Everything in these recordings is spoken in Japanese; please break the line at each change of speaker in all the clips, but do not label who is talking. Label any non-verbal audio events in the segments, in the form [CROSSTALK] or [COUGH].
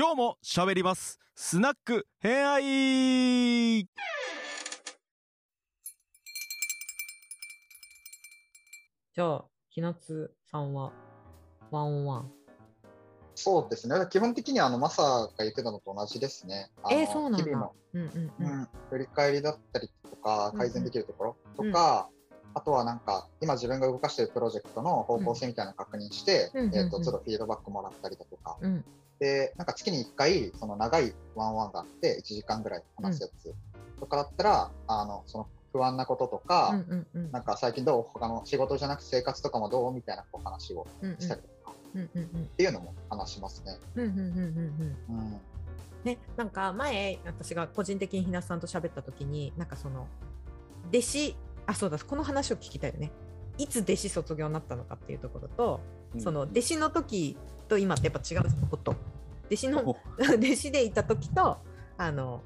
今日も喋りますスナック偏愛
じゃあ、ひなつさんはワンオンワン。
そうですね。基本的にはあのマサが言ってたのと同じですね。
えー、そうなんだ。
日々の、
うんうん
う
うん。
ん、振り返りだったりとか、改善できるところとか、あとはなんか、今自分が動かしているプロジェクトの方向性みたいなのを確認して、
うんうんうん
えっ、と、ちょっとフィードバックもらったりだとか、
うん
で、なんか月に1回、その長いワンワンがあって、1時間ぐらい話すやつ。とかだったら、あの、その不安なこととか、
うんうんうん。
なんか最近どう他の仕事じゃなくて生活とかもどうみたいなこう話を
うんうん。
したりとか、
うんうんうん。
っていうのも話しますね。
うんうんうんうんうん
うん。
ね、なんか前私が個人的にひなさんと喋った時になんかその弟子あそうだこの話を聞きたいよね。いつ弟子卒業になったのかっていうところと、その弟子の時と今ってやっぱ違うこと。弟子の
お [LAUGHS]
弟子でいた時とあの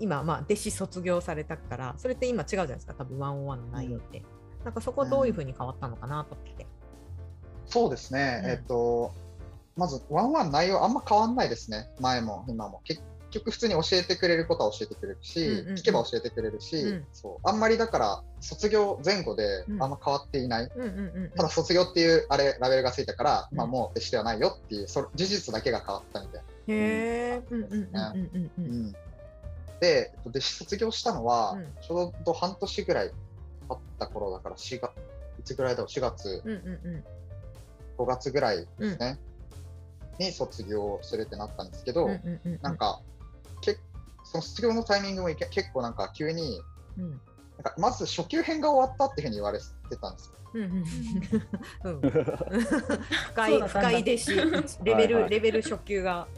今まあ弟子卒業されたからそれって今違うじゃないですか。多分ワンオンワンの内容って、なんかそこどういうふうに変わったのかなと思って。
そうですね、
うん。
えっと、まず、ワンワン内容あんま変わんないですね、前も今も。結局、普通に教えてくれることは教えてくれるし、
うんうんうん。
聞けば教えてくれるし、
うん。
そう。あんまりだから、卒業前後で
うん
あんま変わっていない。
うんうんうんうん。
ただ、卒業っていうあれラベルがついたから、
うん。
まあ、もう弟子ではないよっていうそれ事実だけが変わったみたいな。
う
うんんで、えっと弟子卒業したのは、
うん。
ちょうど半年ぐらい経った頃だから、4月、いつぐらいだろう、4月、
うんうんうん。
5月ぐらいですね、に卒業するってなったんですけど、
うんうんうん
なんか、けその卒業のタイミングもいけ結構なんか急に、
うん。
なんかまず初級編が終わったっていうふうに言われてたんですよ。
うんうんうん。[LAUGHS] 深い深い弟子レベル、
はいはい。
レベル初級が。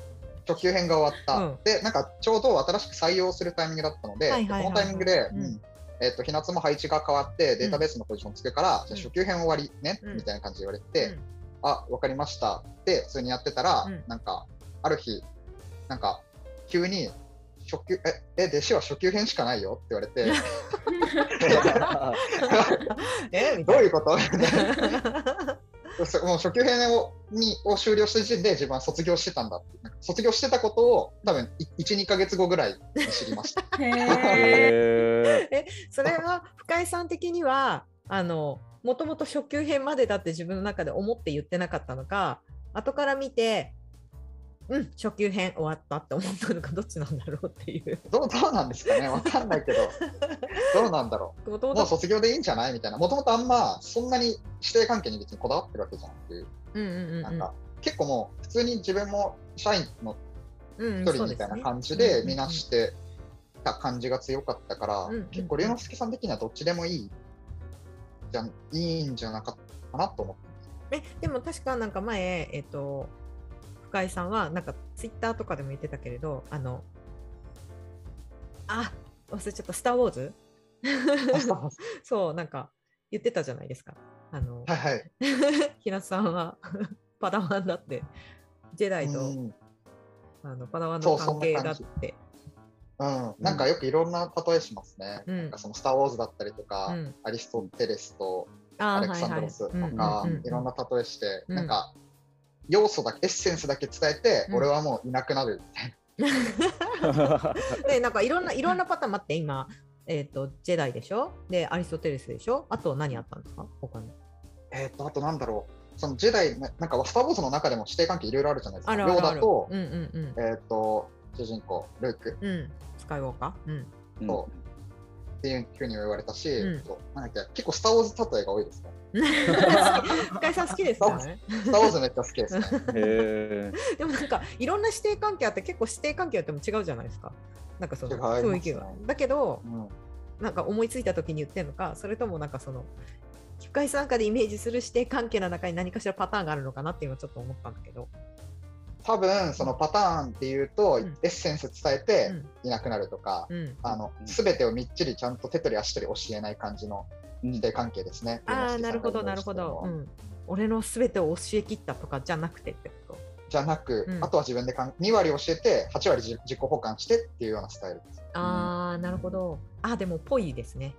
初級編が終わった。
うん。
で、なんかちょうど新しく採用するタイミングだったので、
はいはいはいはい。
このタイミングで、
うん。
うん。えっと、ひなつも配置が変わって、データベースのポジションつくから、じゃあ初級編終わりね、
うん。
みたいな感じで言われて、
うん。
あ、わかりました。で、普通にやってたら、
うん。
なんか、ある日、なんか、急に、初級、え、え、弟子は初級編しかないよ？って言われて、[LAUGHS]
えみ
どう
たい
いうこと？もう初級編をにを終了した時点で自分は卒業してたんだって。卒業してたことを多分1、2ヶ月後ぐらいに知りました。
へー。
へ [LAUGHS]
それは深井さん的にはあのもともと初級編までだって自分の中で思って言ってなかったのか後から見てうん初級編終わったって思ったのかどっちなんだろうっていう。[LAUGHS]
どうどうなんですかね？わかんないけど、[LAUGHS] どうなんだろう？
も
う卒業でいいんじゃないみたいな。もともとあんまそんなに師弟関係に別にこだわってるわけじゃなくて、
うんうんうん。
なんか結構もう普通に自分も社員の
うん
一人みたいな感じで見なしてた感じが強かったから、
うんうん
結構龍之介さん的にはどっちでもいいじゃんいいんじゃなかったかなと思って。ます。
えでも確かなんか前、えっと深井さんはなんかツイッターとかでも言ってたけれどあのあ忘れちゃった「スター・ウォーズ」[LAUGHS] そうなんか言ってたじゃないですか。あの
はいはい。
ひなつさんは [LAUGHS] パダワンだって。ジェダイと、
うん。
あのパダワンの関係だって。
うん、なんかよくいろんな例えしますね。
うん。
なんかそのスター・ウォーズだったりとか、
うん。
アリストテレスとアレクサンドロスとか、いろんな例えして、
うん。
なんか要素だけ、エッセンスだけ伝えて、
うん。
俺はもういなくなるみたいな。[LAUGHS]
でなんかいろんな [LAUGHS] いろんなパターン待って今、えっとジェダイでしょ？でアリストテレスでしょ？あと何あったんですか？他に。
えっと、あとなんだろう、そのジェダイ、ななんかスター・ウォーズの中でも師弟関係いろいろあるじゃないですか。
あるあるある。
ヨーダと、
うんうん
えっと、主人公、ルーク。
うん。うんスカイウォーカー？うん。
とっていうふうに言われたし、
うん。
なんだっけ結構スター・ウォーズ例えが多いですね。[LAUGHS]
深井さん好きですか？ね。
スター・ウォーズめっちゃ好きですね。
え
でもなんかいろんな師弟関係あって結構師弟関係あっても違うじゃないですか。なんかその雰囲気が、だけど
うん。
なんか思いついた時に言ってるのかそれともなんかその深井さんかでイメージする師弟関係の中に何かしらパターンがあるのかなっていうのをちょっと思ったんだけど、
多分そのパターンっていうと、
うん。
エッセンス伝えて
うん。
いなくなるとか、
うん、
あの
うん。
全てをみっちりちゃんと手取り足取り教えない感じの
ー
師弟関係ですね。
ああなるほどなるほど、うん、俺のすべてを教え切ったとかじゃなくてってこと？
じゃなく、
うん。
あとは自分でかん2割教えて8割自自己保管してっていうようなスタイルです。
ああなるほど。あーでもぽいですね。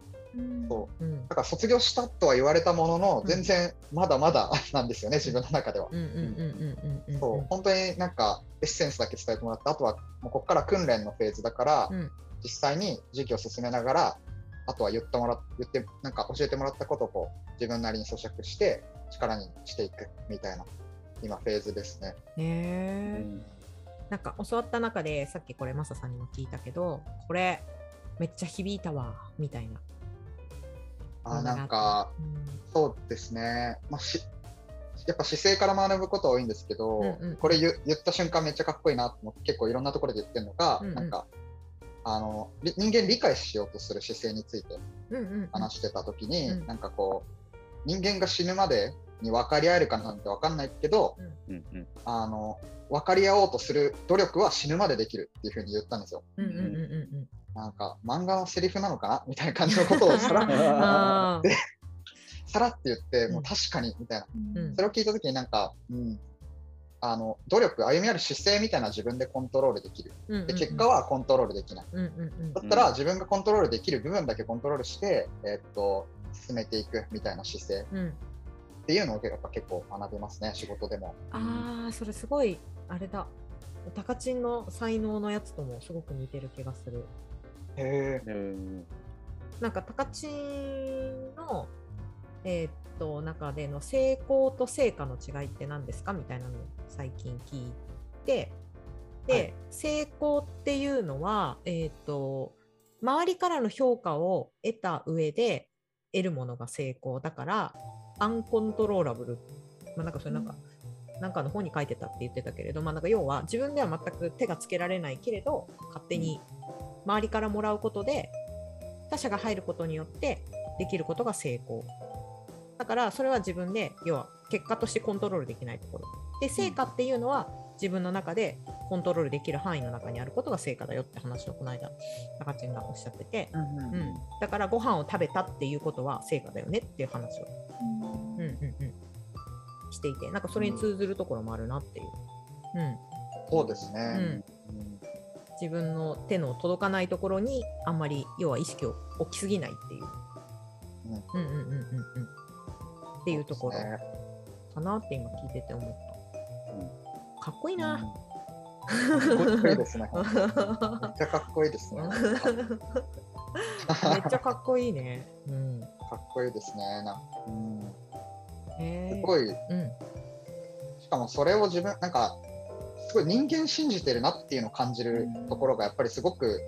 そう。
うん。
だから卒業したとは言われたものの
うん。
全然まだまだなんですよね自分の中では。
うんうんうんうんうんうん
そう。本当になんかエッセンスだけ伝えてもらってあとはもうここから訓練のフェーズだから、
うん。
実際に授業を進めながらあとは言ってもら言ってなんか教えてもらったことをこう自分なりに咀嚼して力にしていくみたいな今フェーズですね。
へえなんか教わった中でさっきこれマサさんにも聞いたけどこれめっちゃ響いたわみたいな。
あなんか
うん。
そうですね、まあ、しやっぱ姿勢から学ぶこと多いんですけど、
うんうん
これ言言った瞬間めっちゃかっこいいなと思って結構いろんなところで言ってるのが、
うんうん。
なんかあのり人間理解しようとする姿勢について
うんうんうん。
話してた時に、
うん。
なんかこう人間が死ぬまでに分かり合えるかなんて分かんないけど
うん。うん
あの分かり合おうとする努力は死ぬまでできるっていうふうに言ったんですよ。
うんうんうんうん
なんか漫画のセリフなのかなみたいな感じのことをさら [LAUGHS]
あー。
さらって言って、
うん。
もう確かにみたいな。
うん。
それを聞いたときになんか、うん、あの努力、歩み寄る姿勢みたいな自分でコントロールできる。
うんうん
で結果はコントロールできない。
うんうんうん
だったら自分がコントロールできる部分だけコントロールして、えっと進めていくみたいな姿勢
うん
っていうのをやっぱ結構学べますね、仕事でも。
ああそれすごいあれだタカチンの才能のやつともすごく似てる気がする
へえ。
うん
なんかタカチンのえーっと中での成功と成果の違いって何ですかみたいなのを最近聞いてで、
はい。
成功っていうのはえーっと周りからの評価を得た上で得るものが成功だからアンコントローラブル、まあ、なんかそれなんか、なんかの本に書いてたって言ってたけれど、まあ、なんか要は自分では全く手がつけられないけれど勝手に周りからもらうことで他者が入ることによってできることが成功だからそれは自分で要は結果としてコントロールできないところ。で成果っていうのは自分の中でコントロールできる範囲の中にあることが成果だよって話をこの間中ちんがおっしゃってて、
うんうん
うん、だからご飯を食べたっていうことは成果だよねっていう話を、うん。うんうん、していて。なんかそれに通ずるところもあるなっていう、うん、
そうですね。
うん
うん。
自分の手の届かないところにあんまり要は意識を置きすぎないっていう、うん、うんうんうんうんうんっていうところかなって今聞いてて思った、かっこいいな、[LAUGHS]
かっこいいですね。めっちゃかっこい。いですね。
めっちゃかっこいいね、うん、
かっこいいですね。なんすごい、
うん。
しかもそれを自分、なんか、すごい。人間信じてるなっていうのを感じるところがやっぱりすごく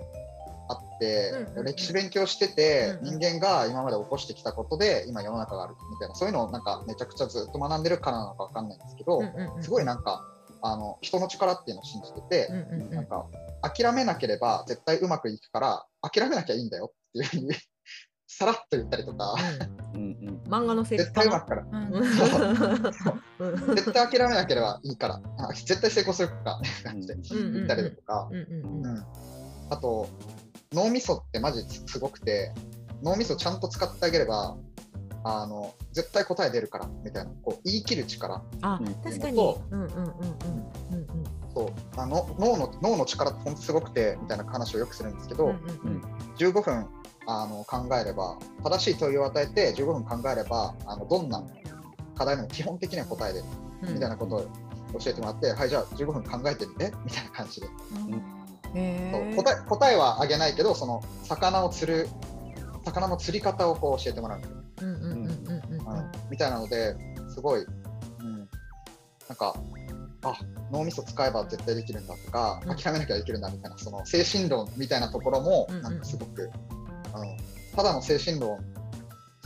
あって、
うんうんうん。
歴史勉強してて、
うんうん。
人間が今まで起こしてきたことで今世の中があるみたいな、そういうのをなんかめちゃくちゃずっと学んでるからなのかわかんないんですけど、
うんうんうん。
すごいなんか、あの人の力っていうのを信じてて、
うんうんうん。
なんか諦めなければ絶対うまくいくから諦めなきゃいいんだよっていうふうに [LAUGHS] さらっと言ったりとか、
うん。
うんうん。
漫画の
絶対うまくから
うん。う。ん [LAUGHS]
絶対諦めなければいいからあ絶対成功するからみたいな感じで
うんうん
言ったりとか、
うんうん。
うん。あと脳みそってマジすごくて脳みそちゃんと使ってあげればあの絶対答え出るからみたいなこう言い切る力。
あ
うん。
確かに。
そ
う。んうんうんうんうんうん
そう。あの脳の脳の力って本当すごくてみたいな話をよくするんですけど、
うんうん
15分あの考えれば正しい問いを与えて15分考えればあのどんな課題でも基本的には答えれる。
うん
みたいなことを教えてもらって、はいじゃあ15分考えてみてみたいな感じで、う答え答えはあげないけどその魚を釣る魚の釣り方をこう教えてもらう、みたいなのですごい、うん、なんかあ脳みそ使えば絶対できるんだとか、
うん。
諦めなきゃできるんだみたいなその精神論みたいなところもなんかすごく、うんただの精神論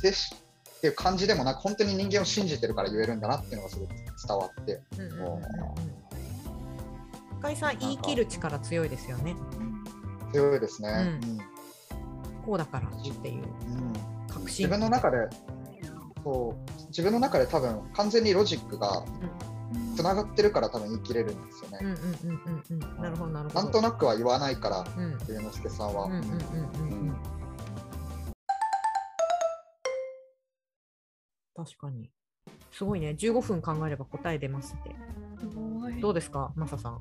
精神っていう感じでもなく本当に人間を信じてるから言えるんだなっていうのがすごく伝わって。
うんうんうんうんうん深井さん言い切る力強いですよね。
強いですね。
うん。こうだからっていう
うん。自分の中でそう。自分の中で多分完全にロジックがつながってるから多分言い切れるんですよね。
なるほどなるほど。
なんとなくは言わないから
うん。
龍之介さんは。
うんうんうんうん。うん。確かに。すごいね。15分考えれば答え出ますってどうですかマサさん？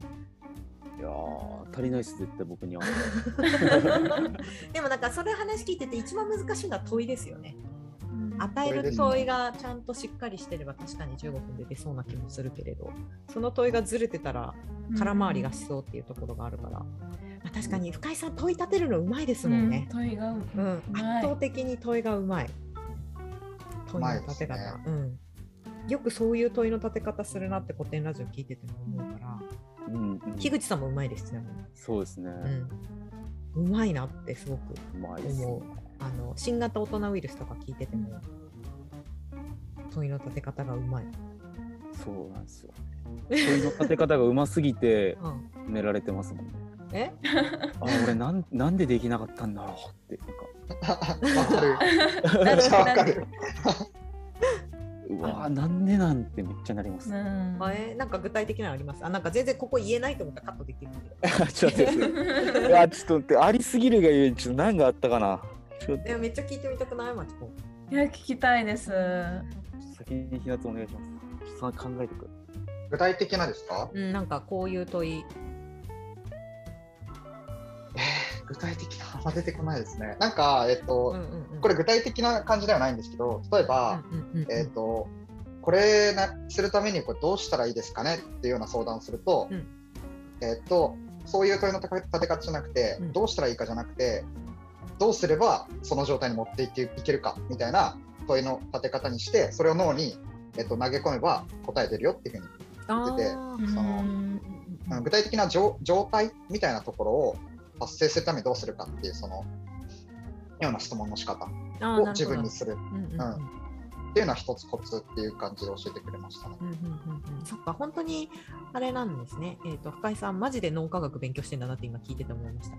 いやー足りないです絶対僕には。[LAUGHS]
でもなんかそれ話聞いてて一番難しいのは問いですよね。与える
問い
がちゃんとしっかりしてれば確かに15分で出そうな気もするけれどその問いがずれてたら空回りがしそうっていうところがあるから、まあ、確かに深井さん問い立てるのうまいですもんね。
問いがう
うん、
うまい
圧倒的に問いがうまい。問いの立て方、
うまいですね
うん。よくそういう問いの立て方するなって古典ラジオ聞いてても思うから、
うんうん、
樋口さんもうまいですちなみに。
そうですね。
うん。うまいなってすごく
うまいです、
思う。あの新型大人ウイルスとか聞いてても、問いの立て方がうまい。
そうなんですよ。問いの立て方がうますぎて [LAUGHS]
うん、
寝られてますもんね。
え？[LAUGHS]
あ俺なんなんでできなかったんだろうってなんか [LAUGHS]
わかる。
うわーなんでなんてめっちゃなります。
うん
あえなんか具体的なのあります？あなんか全然ここ言えないと思ったらカットできるんで。[LAUGHS]
ちょっと待っていやちょっと待ってありすぎるがゆえにちょっと何があったかな。ちょっと
えめっちゃ聞いてみたくない？マチコ。
いや聞きたいです。
先にひなつお願いします。ちょっと考えてくる。
具体的なですか？
うん、なんかこういう問い。
具体的な。あんま出てこないですね。なんか、えっと、
うんうんうん。
これ具体的な感じではないんですけど、例えば、
うんうんうん
えっと、これなするためにこれどうしたらいいですかね？っていうような相談をすると、
うん。
えっと、そういう問いの立て方じゃなくて、
うん。
どうしたらいいかじゃなくて、どうすればその状態に持っていけいけるかみたいな問いの立て方にして、それを脳に、えっと、投げ込めば答え出るよっていうふうに
あ
てて
ー。
その具体的な状状態みたいなところを達成するためにどうするかっていうそのような質問の仕方を自分にする
なるほどうんうんうん
うんっていうのは一つコツっていう感じで教えてくれましたね。
うんうんうんうんそっか本当にあれなんですね。えっ、と深井さんマジで脳科学勉強してんだなって今聞いてて思いました。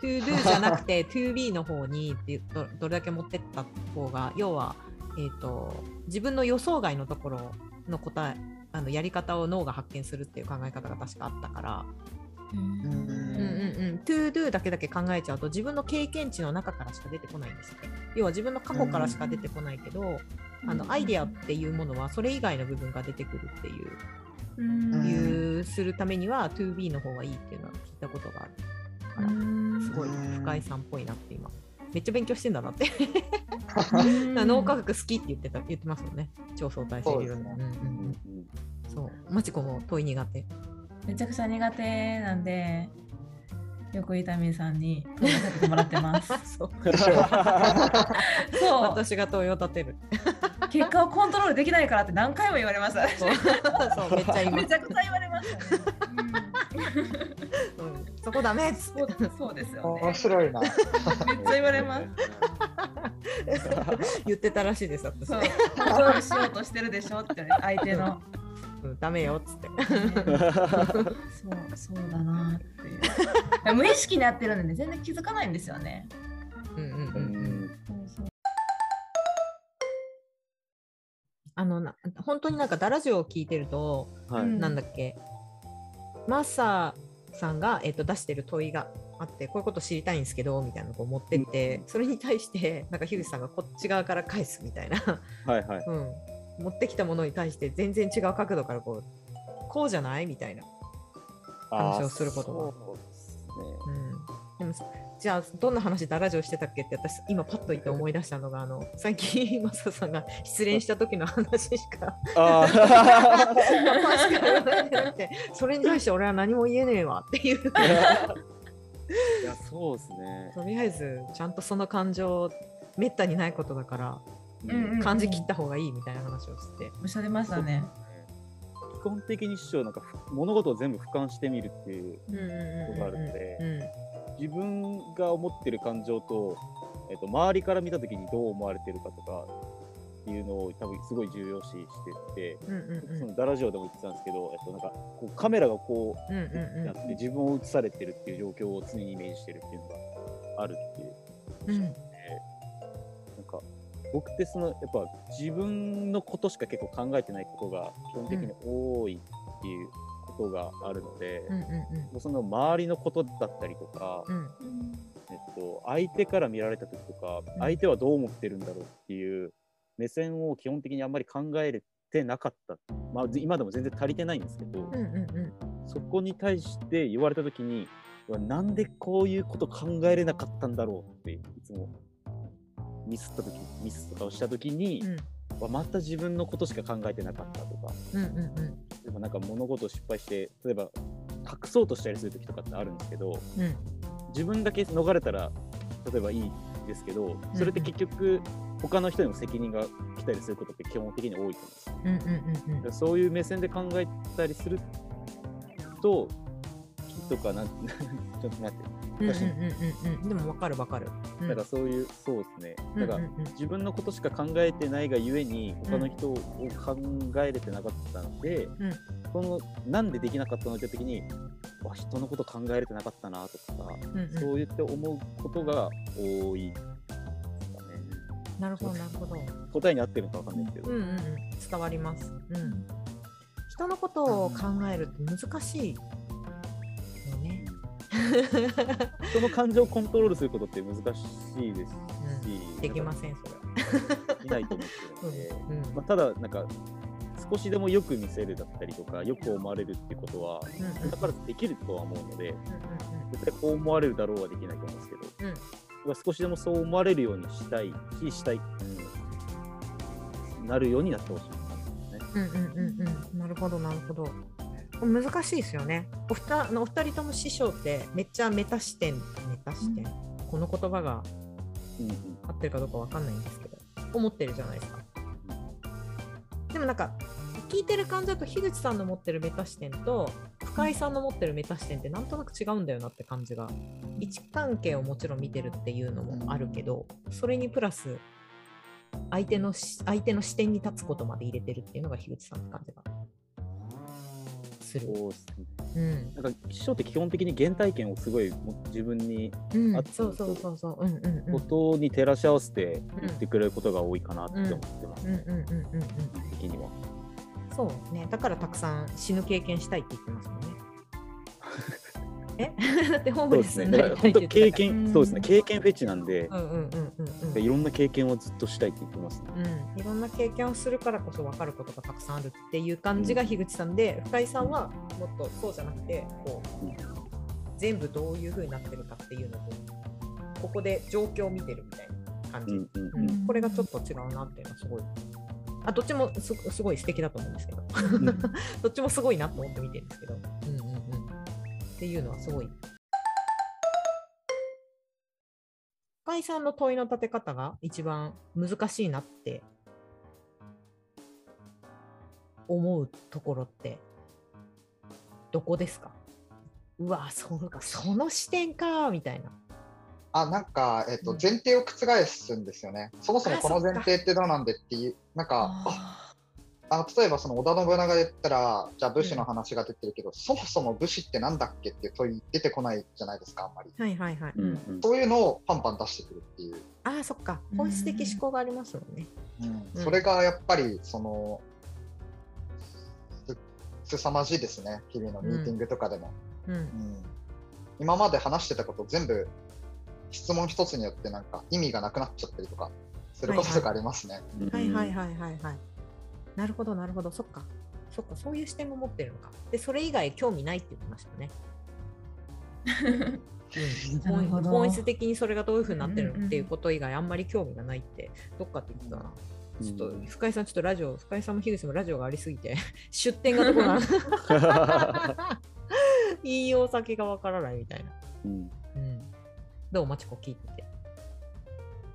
to do じゃなくて [LAUGHS] to be の方にってどどれだけ持ってった方が要はえっ、と自分の予想外のところの答えあのやり方を脳が発見するっていう考え方が確かあったから、
うん
うんうんうん、to do だけだけ考えちゃうと自分の経験値の中からしか出てこないんですね。要は自分の過去からしか出てこないけど、あのアイデアっていうものはそれ以外の部分が出てくるっていう、
うん
するためには to be の方がいいっていうのは聞いたことがあるから、すごい深井さんっぽいなって今。めっちゃ勉強してんだなって。脳科学好きって言ってた言ってますもんね。超相対性理論。
そう
んそう。マチコも問い苦手。
めちゃくちゃ苦手なんで、よく伊丹さんに問いかけてもらってます。[LAUGHS]
そう。[LAUGHS]
そう、
私が問いを立てる。
結果をコントロールできないからって何回も言われました。
そう [LAUGHS] そうめっちゃ
めちゃくちゃ言われましたね。
うんそこダメ
そうそうですよね
面。白いな。
めっちゃ言われます。
言ってたらしいです、私。
そう、コントロールしようとしてるでしょって相手の。
うんダメよっつって。
そう、そうだなっていう。無意識にやってるので全然気づかないんですよね。
うんうんうん
う
うん
ん
そうそう
あのな本当になんかダラジオを聞いてると、
はい
うん
なんだっけ？マッサーさんが、えっと出してる問いがあってこういうこと知りたいんですけどみたいなのを持ってって、それに対してなんか樋口さんがこっち側から返すみたいな、
はいはい。
うん、持ってきたものに対して全然違う角度からこうこうじゃないみたいな、話をすることが
そうですね。
うん、でもじゃあどんな話ダラジオしてたっけって私今パッと言って思い出したのがあの最近マサさんが失恋した時の話しか
あ [LAUGHS]
それに対して俺は何も言えねえわっていう
あ。いやそうですね。
とりあえずちゃんとその感情めったにないことだから感じ切った方がいいみたいな話をして、
おっしゃってましたね。
基本的に師匠なんかふ物事を全部俯瞰してみるっていうことがあるので
うん
自分が思ってる感情と,、えっと周りから見た時にどう思われてるかとかっていうのを多分すごい重要視してて、そのダラジオでも言ってたんですけど、えっと、なんかこうカメラがこ
うんうん
う
うん。
やって自分を映されてるっていう状況を常にイメージしてるっていうのがあるっていう。
うん
僕ってそのやっぱ自分のことしか結構考えてないことが基本的に多いっていうことがあるので、
うん。うん
もうその周りのことだったりとか、
うん。うん
えっと、相手から見られた時とか、
うん。
相手はどう思ってるんだろうっていう目線を基本的にあんまり考えれてなかった、まあ、今でも全然足りてないんですけど、
うんうんうん。
そこに対して言われた時になんでこういうこと考えれなかったんだろうっていつもミスった時ミスとかをした時に、
うん。
わまた自分のことしか考えてなかったとか。
うんうんうん。
でもなんか物事を失敗して例えば隠そうとしたりする時とかってあるんですけど
うん。
自分だけ逃れたら例えばいいですけどそれって結局他の人にも責任が来たりすることって基本的に多いと思うんですよ。
うんうんうん
そういう目線で考えたりすると木とかなん [LAUGHS] ちょっと待って
うんうんうんでもわかるわかる。うん
だからそういうそうですねだから自分のことしか考えてないがゆえに他の人を考えれてなかったので、
うん
そのなんでできなかったのって時にわ人のこと考えれてなかったなとか、
うんうん
そう言って思うことが多い
なるほどなるほど。
答えに合ってるのかわかんないけど、
うんうんうん伝わります。うん。人のことを考えるって難しい。[LAUGHS]
人の感情をコントロールすることって難しいですし、
うん。できませんそれ。
できないと思ってるので、
うん。うん。
まあ、ただなんか少しでもよく見せるだったりとかよく思われるっていうことは
うんうん
だからできるとは思うので
うん
絶対こう思われるだろうはできないと思うんですけど、
うん。
少しでもそう思われるようにしたいししたい、うん、なるようになってほしいなね。
うんうんうんうん。なるほどなるほど。難しいですよね。おふたお二人とも師匠ってめっちゃメタ視点メタ視点、この言葉が
うんうん。
合ってるかどうかわかんないんですけど思ってるじゃないですか。でもなんか聞いてる感じだと樋口さんの持ってるメタ視点と深井さんの持ってるメタ視点ってなんとなく違うんだよなって感じが位置関係をもちろん見てるっていうのもあるけどそれにプラス相手のし相手の視点に立つことまで入れてるっていうのが樋口さんって感じがする。
そうですね。
うん
なんか師匠って基本的に原体験をすごいも自分に
うん
あ
そうそうそうそううんうんうん
ことに照らし合わせて言ってくれることが多いかなって思ってます、
うんうんうんうんうん
的には。
そうね、だからたくさん死ぬ経験したいって言ってますもんね。[LAUGHS] え？[LAUGHS] だってホームレス。になりたいって
経験、そうですね。経験フェチなんで、いろんな経験をずっとしたいって言ってますね。
うん、いろんな経験をするからこそ分かることがたくさんあるっていう感じが樋口さんで、深井さんはもっとそうじゃなくてこう、
うん。
全部どういう風になってるかっていうのをここで状況を見てるみたいな感じ、
うんうん
うん。これがちょっと違うなっていうのはすごい。あどっちもすすごい素敵だと思うんですけど。
うん。[LAUGHS]
どっちもすごいなと思って見てるんですけど、うんうんうん、っていうのはすごい。深井さんの問いの立て方が一番難しいなって思うところってどこですか？うわそうかその視点かみたいな。
あなんか、えっと
うん。
前提を覆すんですよね。そもそもこの前提ってどうなんでっていう、なんか、
あ
例えばその織田信長で言ったら、じゃあ武士の話が出てるけど、そもそも武士ってなんだっけっていう問い出てこないじゃないですか、あんまり。
はいはいはい。
うんうん
そういうのをパンパン出してくるっていう。
ああそっか本質的思考がありますもんね。
うん
うん
それがやっぱりそのす凄まじいですね、日々のミーティングとかでも。
うん
うん今まで話してたこと全部質問一つによってなんか意味がなくなっちゃったりとかすることとかありますね。
うん
はいはいはいはいはい。なるほどなるほどそっかそっかそういう視点も持ってるのか。でそれ以外興味ないって言ってましたよね。[LAUGHS] うん本質的にそれがどういうふうになってるのっていうこと以外あんまり興味がないってどっかって言ってたな。ちょっと
うん
深井さんちょっとラジオ深井さんも樋口もラジオがありすぎて [LAUGHS] 出典がどこなの？言いよう先がわからないみたいな。
うん
うん、どう？まちこ聞いてて。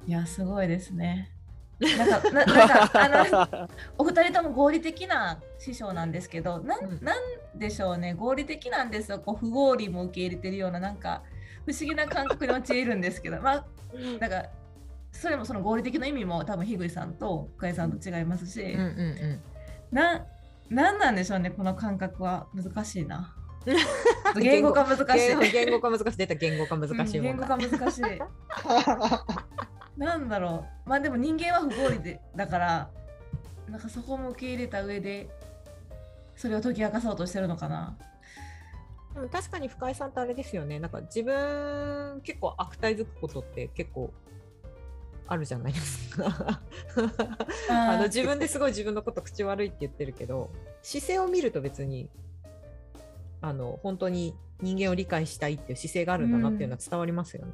いやすごいですね。なんかななんかあのお二人とも合理的な師匠なんですけどなん,、
うん
なんでしょうね合理的なんですよこう不合理も受け入れてるようななんか不思議な感覚に陥るんですけどまあなんかそれもその合理的な意味も多分樋口さんと深井さんと違いますし、
うんうんうん。
ななんなんでしょうねこの感覚は難しいな。[LAUGHS] 言語化難しい。
言語化難しい。出た言語化難しい
うん言語。化難しい。[LAUGHS] なんだろうまあでも人間は不合理でだからなんかそこも受け入れた上でそれを解き明かそうとしてるのかな。
でも確かに深井さんってあれですよね。なんか自分結構悪態づくことって結構あるじゃないですか。あの自分ですごい自分のこと口悪いって言ってるけど姿勢を見ると別にあの本当に人間を理解したいっていう姿勢があるんだなっていうのは伝わりますよね。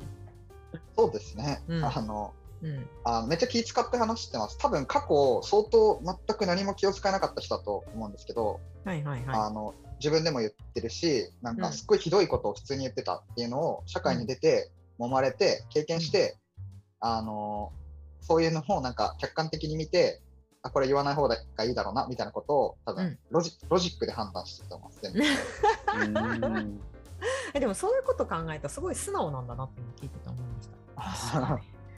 そうですね。
うん
あの
うん
あめっちゃ気使って話してます。多分過去、相当全く何も気を使えなかった人だと思うんですけど、
はいはいは
あの自分でも言ってるし、なん
うん
かすっごいひどいことを普通に言ってたっていうのを社会に出て、揉まれて、経験して、あのそういうのをなんか客観的に見て、あこれ言わない方がいいだろうなみたいなことを多分、
うん
ロジロジックで判断してると思います。全部 [LAUGHS]
うん
い。えでもそういうこと考えたらすごい素直なんだなって聞いてて思いました。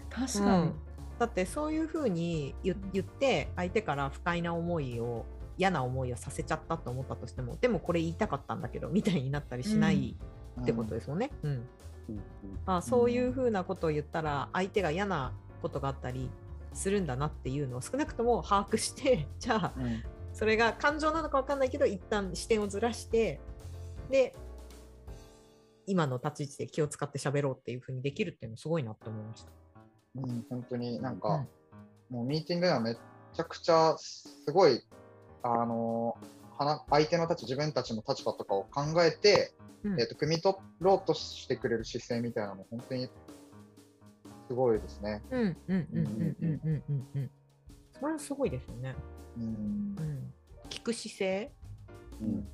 確かに。
うん。だってそういうふうに言言って相手から不快な思いを嫌な思いをさせちゃったと思ったとしてもでもこれ言いたかったんだけどみたいになったりしないってことですよね。うん。
うん。
あそういうふうなことを言ったら相手が嫌なことがあったりするんだなっていうのを少なくとも把握して [LAUGHS] じゃあ
うん。
それが感情なのか分かんないけど一旦視点をずらしてで今の立ち位置で気を使って喋ろうっていうふうにできるっていうのすごいなって思いました。
うん、本当になんか、もうミーティングではめっちゃくちゃすごい、あの話相手の立ち、自分たちの立場とかを考えて、
うん
えっと汲み取ろうとしてくれる姿勢みたいなの、本当にすごいですね。
うんうんうんうんうんうんうんうん。それはすごいですよね。
うん
うん。聞く姿勢、
うん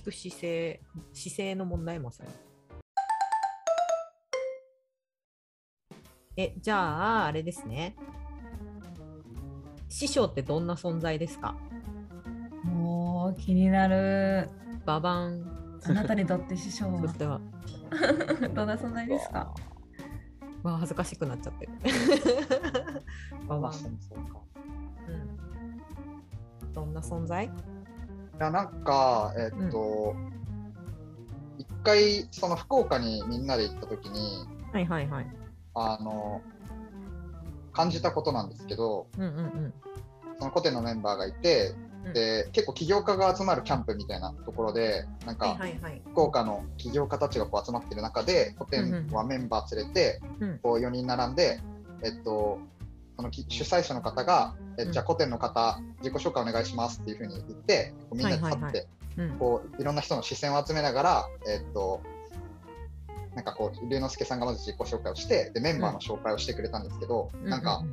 聞く姿勢、姿勢の問題もさに。え、じゃあ、あれですね。師匠ってどんな存在ですか？
もう気になる。
ババン。
あなたにとって師匠
は、
は [LAUGHS] どんな存在ですか？
わあ、恥ずかしくなっちゃってる。[LAUGHS] ババン。
そう
ん。どんな存在？
いやなんか、えっと、一回、その福岡にみんなで行った時に、
はいはいはい。
あの、感じたことなんですけど、
うんうんうん。
そのコテのメンバーがいて、
うん
で結構起業家が集まるキャンプみたいなところで、なんか。福岡の起業家たちがこう集まってる中で、コテンはメンバー連れて、
うん
こう4人並んで、えっと、そのき主催者の方が、え
うん。
じゃあコテンの方、自己紹介お願いしますっていうふうに言って、こうみんなで立って、こういろんな人の視線を集めながら、えっと、なんかこう、龍之介さんがまず自己紹介をして、でメンバーの紹介をしてくれたんですけど、なんか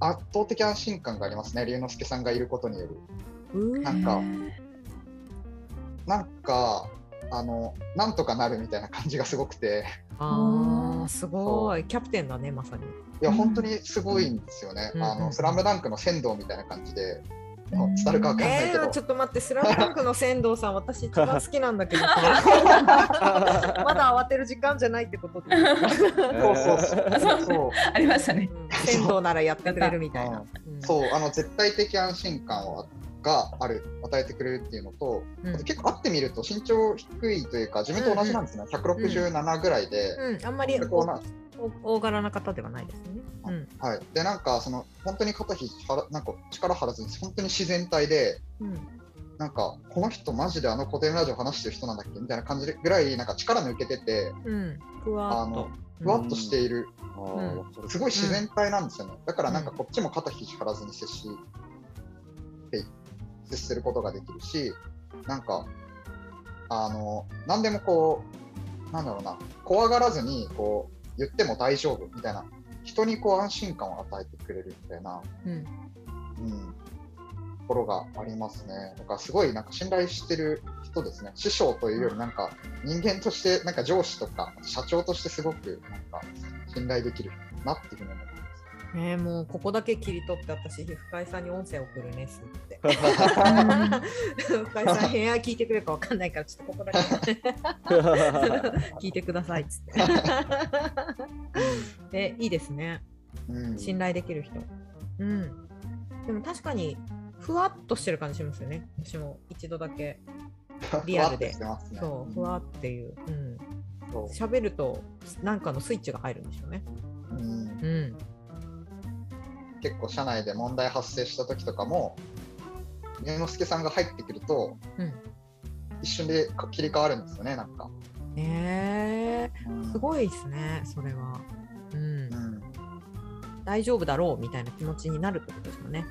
圧倒的安心感がありますね、龍之介さんがいることによる。
うん、
なんかなんか、あの、なんとかなるみたいな感じがすごくて、
ああ、すごい。キャプテンだね、まさに。
いや、
うん
本当にすごいんですよね。
うん
あの、スラムダンクの仙道みたいな感じで、伝わるかわかんない
え
けど、
ー、ちょっと待って、スラムダンクの仙道さん、私一番好きなんだけどさ [LAUGHS] [LAUGHS] まだ慌てる時間じゃないってことで、
そうそうそう。そう [LAUGHS]
ありましたね。
うん仙道ならやってくれるみたいな。うん
そう、あの絶対的安心感をがある、与えてくれるっていうのと、
うん。
あと結構会ってみると身長低いというか、自分と同じなんですね、167ぐらいで、
うん、あんまり
こうな
お大柄な方ではないですよね。うん。
はい、で、なんか、その本当に肩ひはらなんか力張らずに、本当に自然体で、
うん。
なんか、この人、マジであの古典ラジオ話してる人なんだっけみたいな感じぐらい、なんか力抜けてて、
うん、ふわっと。
あの。ふわっとしている、
あーわかる
すごい自然体なんですよね。だから、なんかこっちも肩肘張らずに接し、て接することができるし、なんか、あの、なんでもこう、なんだろうな、怖がらずに、こう、言っても大丈夫みたいな、人にこう安心感を与えてくれるみたいな、
うん
うん、ところがありますね。だからすごいなんか信頼してる人ですね。師匠というよりなんか人間として、なんか上司とか社長としてすごくなんか信頼できるなっていうふうに思います。
えー、もうここだけ切り取って私深井さんに音声送るねすって。[LAUGHS] 深井さん部屋聞いてくれるかわかんないからちょっとここだけ。聞いてくださいっつって。えいいですね。
うん、
信頼できる人。うん。でも確かにふわっとしてる感じしますよね。私も一度だけ。リアルで。
ね。
そうふわっていう。うん。喋るとなんかのスイッチが入るんでしょうね。
うん。
うん
結構社内で問題発生した時とかも龍之介さんが入ってくると
うん。
一瞬で切り替わるんですよねなんか、
え
うん。
ー、すごいですねそれは。うん。
うん、
大丈夫だろうみたいな気持ちになるってことですよね。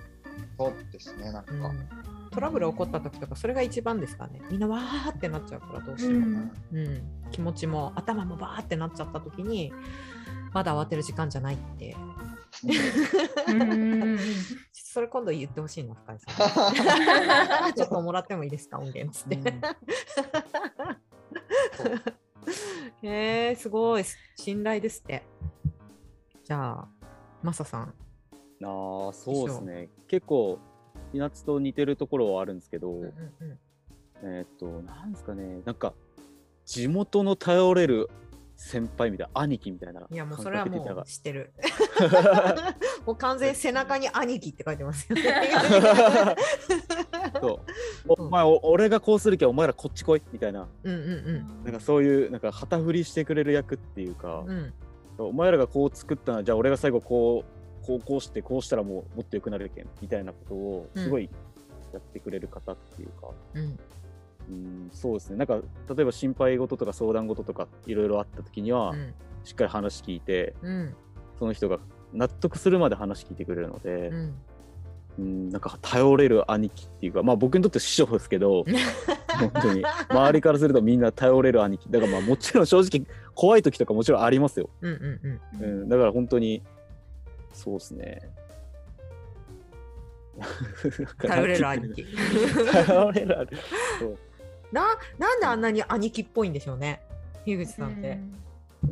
そうですねなんか、
うん、トラブル起こった時とかそれが一番ですかね。みんなわーってなっちゃうからどうしても、
うん。
うん。気持ちも頭もバーってなっちゃった時にまだ慌てる時間じゃないって。
うんうんうんうん。
それ今度言ってほしいな深井さん。[LAUGHS] ちょっともらってもいいですか音源つって、へえすごい。信頼ですって。じゃあマサさん。
ああそうですね。結構ひなつと似てるところはあるんですけど、
うんうん。
えーっとなんですかね。なんか地元の頼れる先輩みたいな兄貴みたいな感
いやもうそれはもう知ってる。[LAUGHS] もう完全に背中に兄貴って書いてますよね。[LAUGHS]
そう。お前お俺がこうするけどお前らこっち来いみたいな。
うんうん
なんかそういうなんか旗振りしてくれる役っていうか。
うん。う、ん
お前らがこう作ったのはじゃあ俺が最後こうこうこうしてこうしたらもうもっと良くなるけんみたいなことをすごいやってくれる方っていうか、
うん
うん、そうですね。なんか例えば心配事とか相談事とかいろいろあった時には、
うん。
しっかり話聞いて
うん。
その人が納得するまで話聞いてくれるので、
うん。
うん、なんか頼れる兄貴っていうかまあ僕にとって師匠ですけど [LAUGHS] 本当に。周りからするとみんな頼れる兄貴。だからまあもちろん正直怖い時とかもちろんありますよ、
うん、
だから本当にそうですね。
頼れる兄貴。[LAUGHS]
頼れる兄貴。そう
ななんであんなに兄貴っぽいんでしょうね。樋口さんって、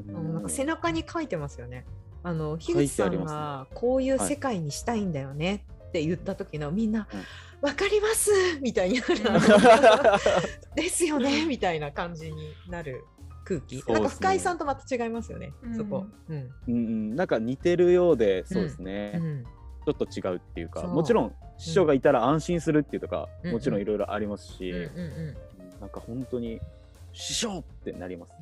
うん。なんか背中に書いてますよね。あの樋口さんがこういう世界にしたいんだよね。って言った時のみんな「わかります!」みたいになる。[LAUGHS] ですよね。みたいな感じになる空気、
ね。
なんか深井さんとまた違いますよね、
うん。
そこ、うん。
うんうん、なんか似てるようでそうですね、
うん。
ちょっと違うっていうかもちろん師匠がいたら安心するっていうとか、
うん
もちろんいろいろありますし、
うんうん
なんか本当に師匠ってなります。[LAUGHS]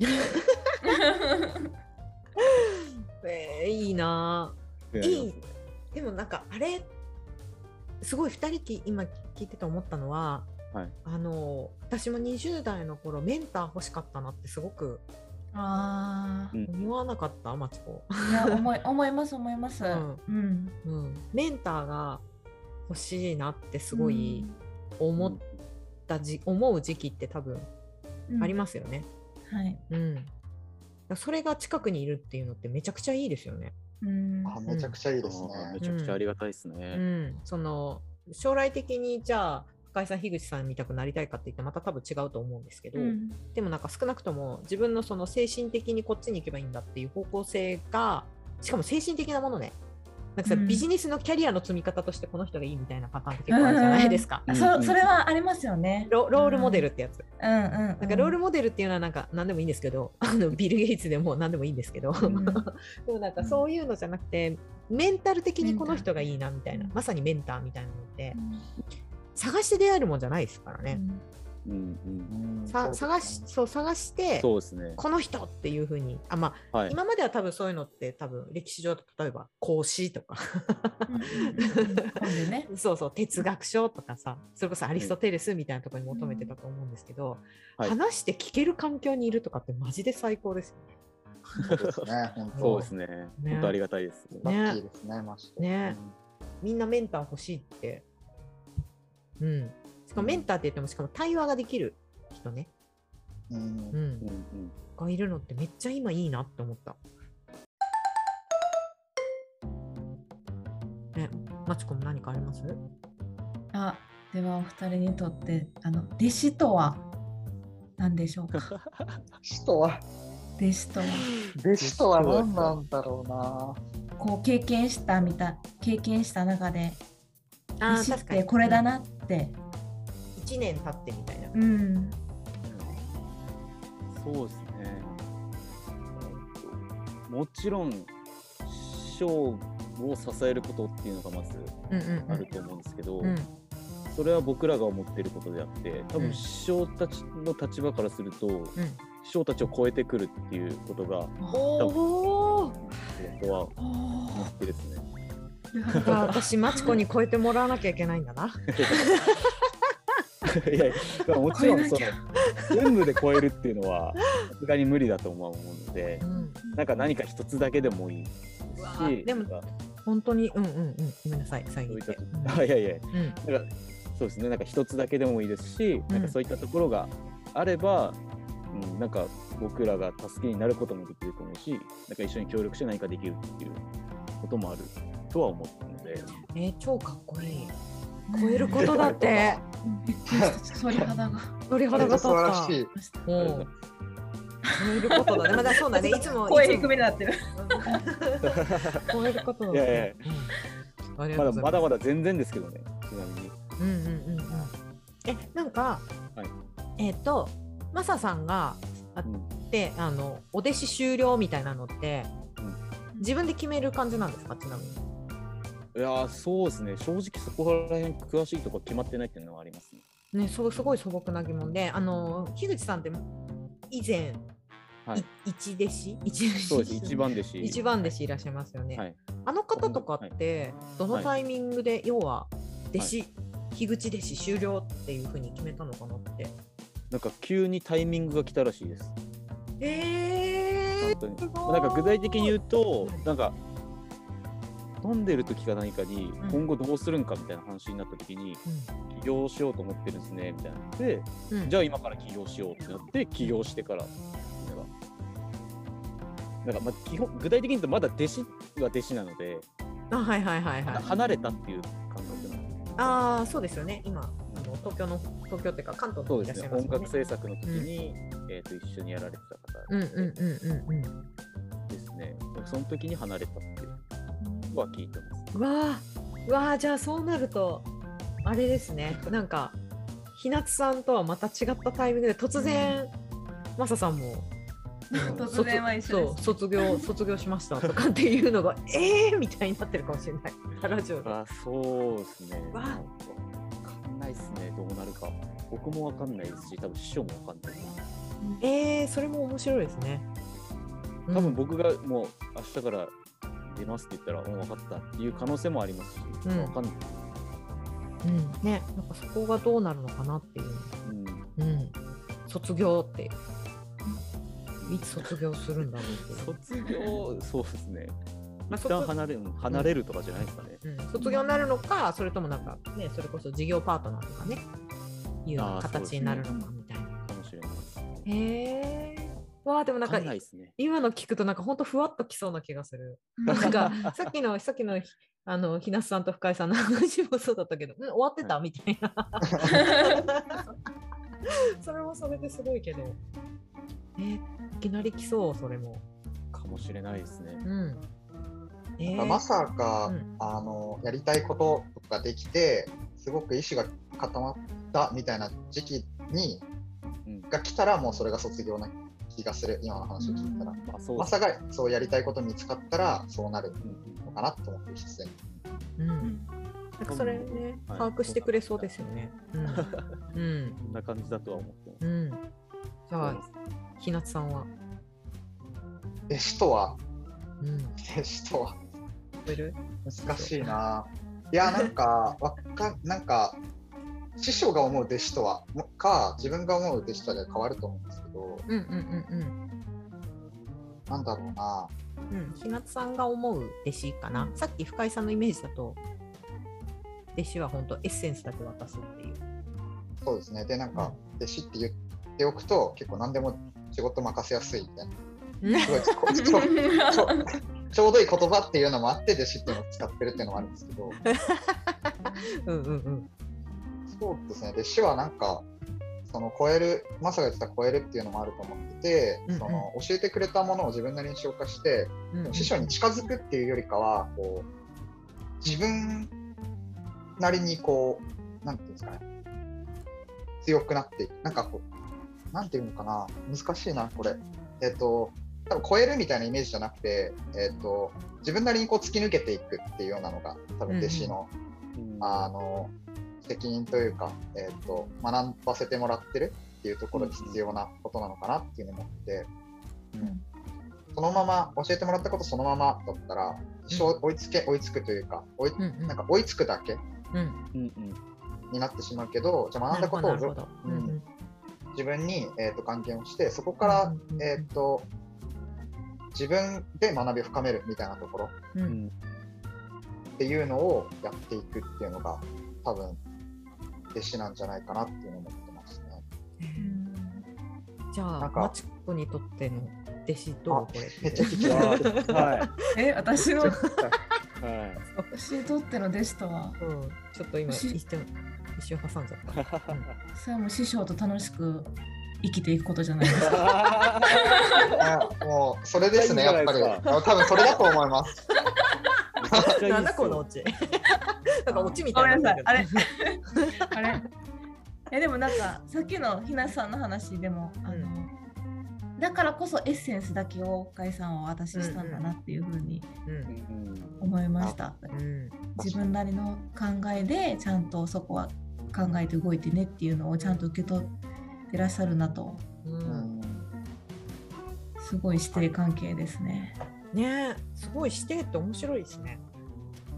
えーいいな。ぁいいでもなんかあれすごい2人き今聞いてて思ったのは、
はい。
あの私も20代の頃メンター欲しかったなってすごく
あ
うん。
思わなかったマチコ、
あ、いや思い思います思います。
うん。
うん。
うん、メンターが欲しいなってすごい思ったじ、思う時期って多分あり
ま
ますよね、
す。はい。
うんそれが近くにいるっていうのってめちゃくちゃいいですよね。
うん。
あめちゃくちゃいいです
あーめ
ね。
ちゃくちゃありがたいです
う
ね。
ん、その将来的にじゃあ深井さん樋口さんみたくなりたいかって言ってまた多分違うと思うんですけど、
うん
でもなんか少なくとも自分のその精神的にこっちに行けばいいんだっていう方向性がしかも精神的なものねなんかさ、
うん
ビジネスのキャリアの積み方としてこの人がいいみたいなパターンって結構あるじゃないですか。
うん
そそれはありますよね。
ロロールモデルってやつ。
うんうん。
なんかロールモデルっていうのはなんか何でもいいんですけど、[LAUGHS] あのビル・ゲイツでも何でもいいんですけど、
うん [LAUGHS]
でもなんかそういうのじゃなくて、メンタル的にこの人がいいなみたいな、まさにメンターみたいなのって、探して出会えるもんじゃないですからね。
うんうん。
うん
さ探しそう探して、
そうですね。
この人っていうふうに、あまあ、
はい。
今までは多分そういうのって多分歴史上例えば孔子とか
ね。[LAUGHS]
そうそう哲学書とかさそれこそアリストテレスみたいなところに求めてたと思うんですけど、
はい
話して聞ける環境にいるとかってマジで最高ですよね。
そうですね。本当
ありがたいです。
ね。
ね、みんなメンター欲しいって。うん。しかもメンターって言ってもしかも対話ができる人ね。
うん
うん。がいるのってめっちゃ今いいなって思った。ね、マチコも何かあります？
あ、ではお二人にとってあの弟子とは何でしょうか？
師とは、
弟子とは
弟子とは何なんだろうな。
こう経験したみた経験した中で
あ
弟子ってこれだ。なって。
1年経ってみたいな。
うん。
そうですね。もちろん師匠を支えることっていうのがまず
うんうん
あると思うんですけど、
うん。
それは僕らが思ってることであって多
うん
分師匠たちの立場からすると、
うん。
師匠たちを超えてくるっていうことが
おお。
僕は思ってですね。
なんか私マチコに超えてもらわなきゃいけないんだな。[LAUGHS]
いやいやもちろんその全部で超えるっていうのはさすがに無理だと思うので
うん。
なんか何か一つだけでもいいし
でも本当にうんうんうん。ごめんなさい最後言 [LAUGHS]
あいやいや
うん。
なんかそうですねなんか一つだけでもいいですし、なんかそういったところがあれば、うん、なんか僕らが助けになることもできると思うしなんか一緒に協力して何かできるっていうこともあるとは思ったので。
えー、超かっこいい。超えることだって [LAUGHS]
びっくりした鳥肌が。
鳥肌が立
素晴ら
った
しい。
うん超えることだね。まだそうだね。いつも [LAUGHS]
声低めになってる。[LAUGHS]
超えることだね。
いやまだ
ま
だまだ全然ですけどねちなみに。
うんうんうんうん。え、なんか、
はい
えっ、と、マサさんが
うん
で、あの、お弟子終了みたいなのって、
うん
自分で決める感じなんですか、ちなみに。
いやーそうですね正直そこら辺詳しいところ決まってないっていうのはありますね。
ね、そうすごい素朴な疑問で、あの、樋口さんって以前、
はい
い一弟子？一弟子？
そうです一番弟子。
一番弟子いらっしゃいますよね。
はい。
あの方とかって、どの
はい
タイミングで、要は弟子、樋口弟子終了っていうふうに決めたのかなって。
なんか急にタイミングが来たらしいです。
え
本当に。なんか具体的に言うと、なんか飲んでる時か何かに
うん。
今後どうするんかみたいな話になった時に、起業しようと思ってるんですねみたいな。で、
うん、
じゃあ今から起業しようってなって起業してからみんなが。なんかまあ基本具体的に言うとまだ弟子は弟子なので、
あはいはいはいはい。
離れたっていう感覚なんで
ああそうですよね。今あの東京の東京っていうか関東
そ
のいらっしゃいます
うですね。音楽制作の時に、えー、と一緒にやられてた方
うん。うんうんうんうん。
ですね、その時に離れたっていう。のは聞いてます。
うわあうわあじゃあそうなるとあれですね。なんかひなつさんとはまた違ったタイミングで突然、マサさんも。[LAUGHS]
突然は一緒
卒業 [LAUGHS] 卒業しましたとかっていうのがええー、みたいになってるかもしれないラジオで
あそうですね。
わ
わかんないですね、どうなるか。僕もわかんないですし、多分師匠もわかんない。
えー、それも面白いですね
多分僕がもう明日から出ますって言ったら、もう分かったっていう可能性もありますし、
うん
わかんない。
うん、うん、ねなんかそこがどうなるのかなっていう
うん
うん卒業っていつ卒業するんだろう [LAUGHS]
卒業、そうですね。
まあ
一旦離れる離れるとかじゃないですかね。
うん、卒業になるのか、それともなんかね、それこそ事業パートナーとかね、いう形になるのかみたいな。
かもしれない。
へえ。わあ、でもなんか
ね。
今の聞くとなんか本当ふわっときそうな気がする。なんか [LAUGHS] さっきのさっきのあのひなすさんと深井さんの話もそうだったけど、うん、終わってた、
は
みたいな。[LAUGHS] それもそれですごいけど。えーいきなり来そう、それも。
かもしれないですね。
うん。えー
まさか、
うん
あのやりたいこととかできてすごく意志が固まったみたいな時期に
うん。
が来たらもうそれが卒業な気がする今の話を聞いたら、
まあ、そう
まさかそうやりたいこと見つかったらそうなる
うん
のかなと思って必然
うん
うん
なんかそれね、
はい
把握してくれそうですよね。うん。うん。[LAUGHS]
な感じだとは思ってます。
うん。じゃあ、ひなつさんは？
弟子とは？
うん。
弟子とは？難しいないやなんかわかなんか師匠が思う弟子とはもか自分が思う弟子とはで変わると思うんですけど
うんうんうん
なんだろうな
うん。うん。ひなつさんが思う弟子かな。さっき深井さんのイメージだと、弟子は本当エッセンスだけ渡すっていう。
そうですねでなんか弟子って言っておくと結構何でも仕事任せやすいみたいなすごいちょうどいい言葉っていうのもあって弟子っていうのを使ってるっていうのもあるんですけど [LAUGHS]
うんうんうん。
そうですね弟子はなんかその超えるマサが言ってた超えるっていうのもあると思ってて、
うんうん。
その教えてくれたものを自分なりに消化して
うんうん。
師匠に近づくっていうよりかはこう自分なりにこうなんていうんですかね。強くなっていく。なんかこうなんていうのかな。難しいなこれ。えっ、と多分超えるみたいなイメージじゃなくて、えっと自分なりにこう突き抜けていくっていうようなのが多分弟子の、
うん。
あの責任というか、えっと学ばせてもらってるっていうところで必要なことなのかなっていうのを思って、
うん。
そのまま教えてもらったことそのままだったら一生追いつけ追いつくというか追いなんか追いつくだけ
うん。
うんうん
になってしまうけどじゃあ学んだことを。うん。
うん
自分に、えー、と還元をしてそこから、えー、と自分で学びを深めるみたいなところ
うん。
っていうのをやっていくっていうのが多分弟子なんじゃないかなっていうのを思ってますね。
じゃあ
なんか
マチコにとっての弟子どう？これ
めっちゃ聞き
わ
ます。
ーはい。
え、私の、
はい。
私にとっての弟子とは、
うん、ちょっと今
し
一瞬一瞬挟んじゃった。
それはもう師匠と楽しく生きていくことじゃないですか。
あもうそれですね、やっぱり。多分それだと思います。
なんだこのオチ。なんかオチみたいな。
あれ [LAUGHS] あれえでもなんかさっきのひなさんの話でも、あのだからこそエッセンスだけを深井さんは私したんだなっていうふうに思いました。
うん
自分なりの考えでちゃんとそこは考えて動いてねっていうのをちゃんと受け取ってらっしゃるなとすごい師弟関係ですね。
ねえすごいしてって面白いですね。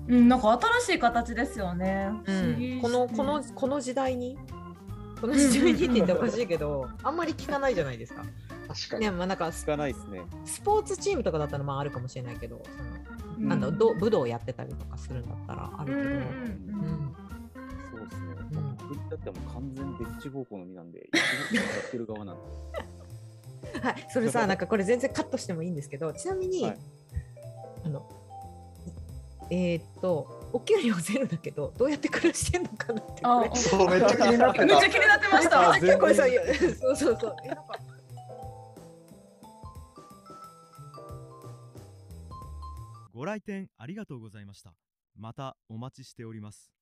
うん、なんか新しい形ですよね。
うん、このこのこの時代に？この時代にって言っておかしいけど [LAUGHS] あんまり聞かないじゃないですか。
確かに。
ねまあなんかス
つかないですね。
スポーツチームとかだったらまああるかもしれないけど、その
うん
なんだ武道やってたりとかするんだったらあるけど、
うんうんうん
うん
そうですね。
ん
僕だってもう完全デッチ方向の身なんで、やってる側なんで。
はい、それさ、[LAUGHS] なんかこれ全然カットしてもいいんですけど、ちなみに、
はい
あの、えーっと、お給料ゼロだけど、どうやって暮らしてんのかなって。
そう、めっちゃ気になってた
めっちゃ。気になってました。
あ結構そうそうそう。えなんか
ご来店ありがとうございましたまたお待ちしております